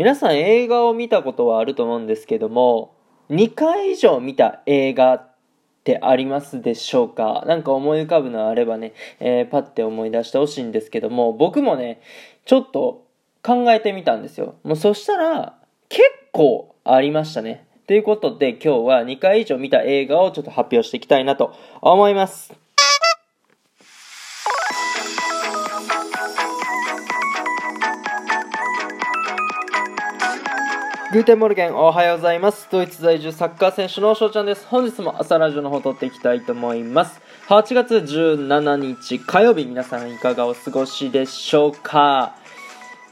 皆さん映画を見たことはあると思うんですけども、2回以上見た映画ってありますでしょうか？なんか思い浮かぶのあればね、えー、パッて思い出してほしいんですけども、僕もね、ちょっと考えてみたんですよ。もうそしたら、結構ありましたね。ということで今日は2回以上見た映画をちょっと発表していきたいなと思います。Guten Morgen おはようございます。ドイツ在住サッカー選手の翔ちゃんです。本日も朝ラジオの方撮っていきたいと思います。8月17日火曜日皆さんいかがお過ごしでしょうか？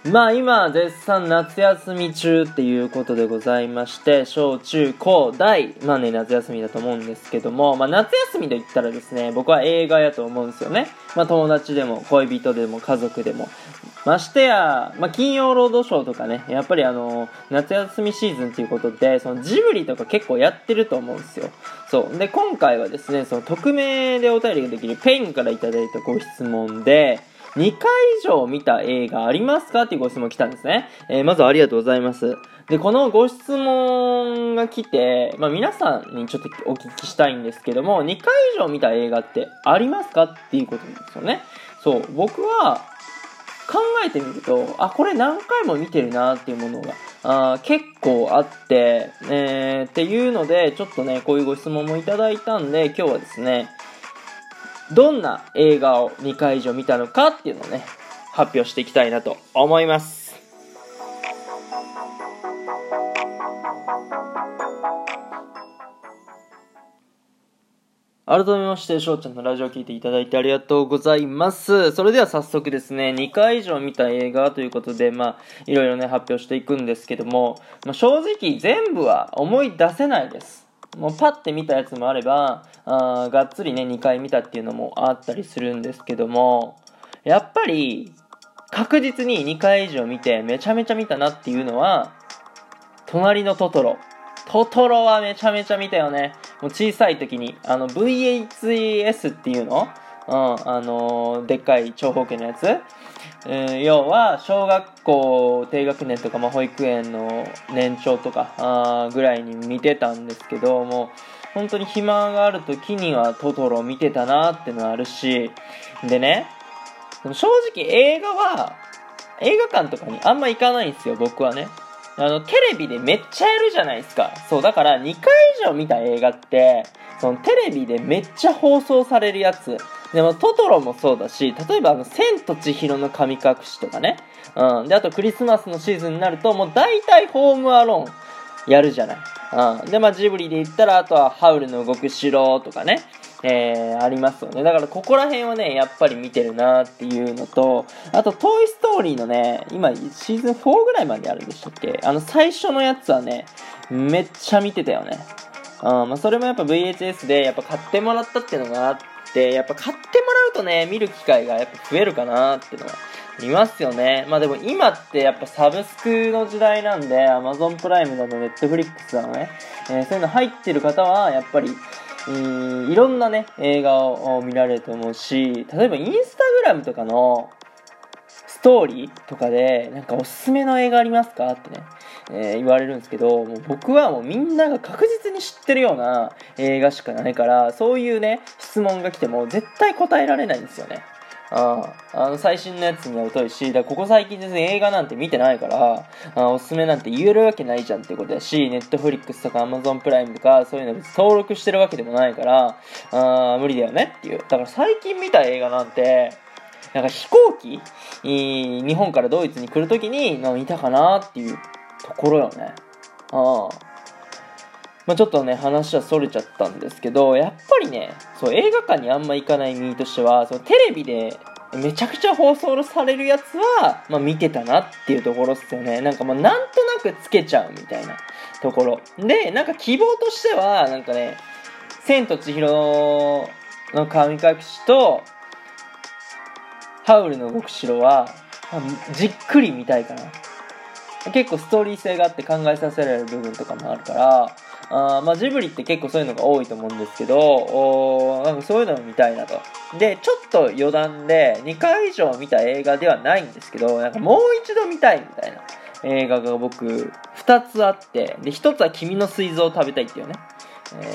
まあ今絶賛夏休み中っていうことでございまして小中高大まあね夏休みだと思うんですけどもまあ夏休みと言ったらですね僕は映画やと思うんですよねまあ友達でも恋人でも家族でもましてや、まあ、金曜ロードショーとかね、やっぱりあの、夏休みシーズンということで、そのジブリとか結構やってると思うんですよ。そう。で、今回はですね、その匿名でお便りができる Peing からいただいたご質問で、2回以上見た映画ありますかっていうご質問来たんですね。えー、まずありがとうございます。で、このご質問が来て、まあ、皆さんにちょっとお聞きしたいんですけども、2回以上見た映画ってありますかっていうことなんですよね。そう、僕は考えてみると、あ、これ何回も見てるなっていうものが、あ結構あって、えー、っていうので、ちょっとね、こういうご質問もいただいたんで、今日はですね、どんな映画を2回以上見たのかっていうのをね、発表していきたいなと思います。改めまして、翔ちゃんのラジオを聴いていただいてありがとうございます。それでは早速ですね、2回以上見た映画ということで、まあ、いろいろね、発表していくんですけども、まあ、正直全部は思い出せないです。もうパッて見たやつもあれば、あーがっつりね、2回見たっていうのもあったりするんですけども、やっぱり、確実に2回以上見てめちゃめちゃ見たなっていうのは、隣のトトロ。トトロはめちゃめちゃ見たよね。もう小さい時に、あの VHS っていうの？うん、あのー、でっかい長方形のやつ、えー、要は小学校低学年とか、まあ、保育園の年長とかあぐらいに見てたんですけども本当に暇がある時にはトトロ見てたなってのはあるしでね正直映画は映画館とかにあんま行かないんですよ僕はね。あの、テレビでめっちゃやるじゃないですか。そう、だから2回以上見た映画って、そのテレビでめっちゃ放送されるやつ。でも、トトロもそうだし、例えばあの、千と千尋の神隠しとかね。うん。で、あとクリスマスのシーズンになると、もう大体ホームアローンやるじゃない。うん。で、まあ、ジブリで言ったら、あとはハウルの動く城とかね。えー、ありますよね。だからここら辺はね、やっぱり見てるなっていうのと、あと、トイ・ストーリーのね、今、シーズン4ぐらいまであるんでしたっけ？あの、最初のやつはね、めっちゃ見てたよね。うん、まあ、それもやっぱ VHS で、やっぱ買ってもらったっていうのがあって、やっぱ買ってもらうとね、見る機会がやっぱ増えるかなっていうのは、いますよね。まあでも今ってやっぱサブスクの時代なんで、Amazon プライムだの、Netflix だのね、えー、そういうの入ってる方は、やっぱり、いろんなね、映画を見られると思うし、例えばインスタグラムとかのストーリーとかで、なんかおすすめの映画ありますかってね、えー、言われるんですけど、もう僕はもうみんなが確実に知ってるような映画しかないから、そういうね、質問が来ても絶対答えられないんですよね。ああの最新のやつには疎いし、だここ最近全然映画なんて見てないから、あおすすめなんて言えるわけないじゃんってことだし、ネットフリックスとかアマゾンプライムとか、そういうの別に登録してるわけでもないから、あ無理だよねっていう。だから最近見た映画なんて、なんか飛行機日本からドイツに来るときに見たかなっていうところよね。ああ。まあ、ちょっとね、話はそれちゃったんですけど、やっぱりね、そう、映画館にあんま行かない身としては、そのテレビでめちゃくちゃ放送されるやつは、まあ、見てたなっていうところっすよね。なんかまあ、なんとなくつけちゃうみたいなところ。で、なんか希望としては、なんかね、千と千尋の神隠しと、ハウルの動く城は、じっくり見たいかな。結構ストーリー性があって考えさせられる部分とかもあるから、あまあ、ジブリって結構そういうのが多いと思うんですけど、おなんかそういうのを見たいなと。で、ちょっと余談で、2回以上見た映画ではないんですけど、なんかもう一度見たいみたいな映画が僕2つあってで1つは「君の膵臓を食べたい」っていうね、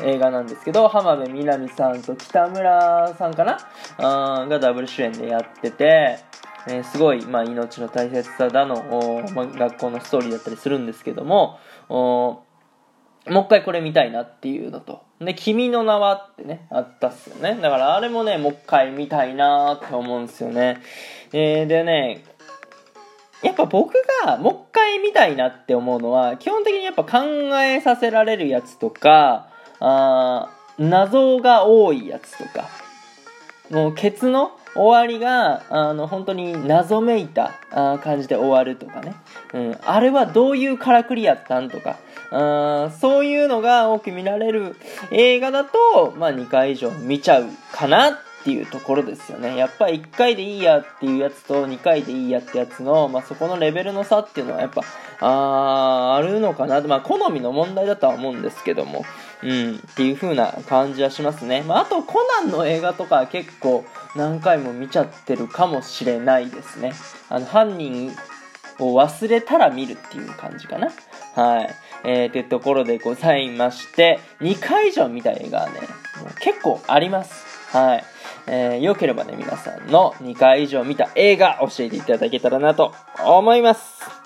え映画なんですけど浜辺美波さんと北村さんかな？あがダブル主演でやってて、えーすごい、まあ、命の大切さだの、まあ、学校のストーリーだったりするんですけどももう一回これ見たいなっていうのと。で、君の名はってね、あったっすよね。だからあれもね、もう一回見たいなって思うんですよね。えーでね、やっぱ僕がもう一回見たいなって思うのは、基本的にやっぱ考えさせられるやつとか、あ謎が多いやつとか、もうケツの終わりがあの本当に謎めいたあ感じで終わるとかね、うん、あれはどういうからくりやったんとか。あーそういうのが多く見られる映画だと、まあ、2回以上見ちゃうかなっていうところですよね。やっぱり1回でいいやっていうやつと2回でいいやってやつの、まあ、そこのレベルの差っていうのはやっぱああるのかな。まあ好みの問題だとは思うんですけども。うん、っていう風な感じはしますね。まあ、あと、コナンの映画とか結構何回も見ちゃってるかもしれないですね。あの、犯人を忘れたら見るっていう感じかな。はい。えー、というところでございまして、2回以上見た映画はね、結構あります。はい。えー、よければね、皆さんの2回以上見た映画教えていただけたらなと思います。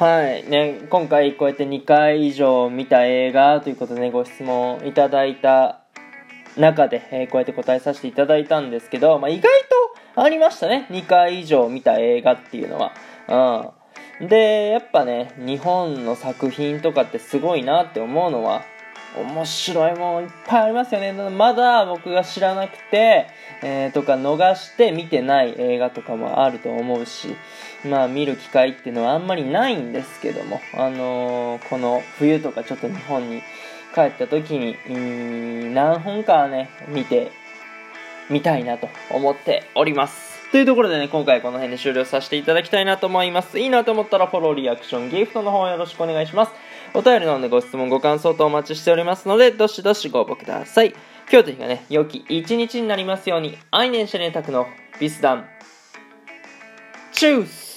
はい。ね、今回こうやって2回以上見た映画ということでね、ご質問いただいた中で、えーこうやって答えさせていただいたんですけど、まあ、意外とありましたね。2回以上見た映画っていうのは。うん。で、やっぱね、日本の作品とかってすごいなって思うのは、面白いもんいっぱいありますよね。まだ僕が知らなくて、えーとか逃して見てない映画とかもあると思うし、まあ見る機会っていうのはあんまりないんですけども、あのーこの冬とかちょっと日本に帰った時に、何本かはね、見てみたいなと思っております。というところでね、今回この辺で終了させていただきたいなと思います。いいなと思ったらフォロー、リアクション、ギフトの方よろしくお願いします。お便りの方でご質問、ご感想とお待ちしておりますので、どしどしご応募ください。今日という日がね、良き一日になりますように、アイネンシャネタクのビスダン。チュース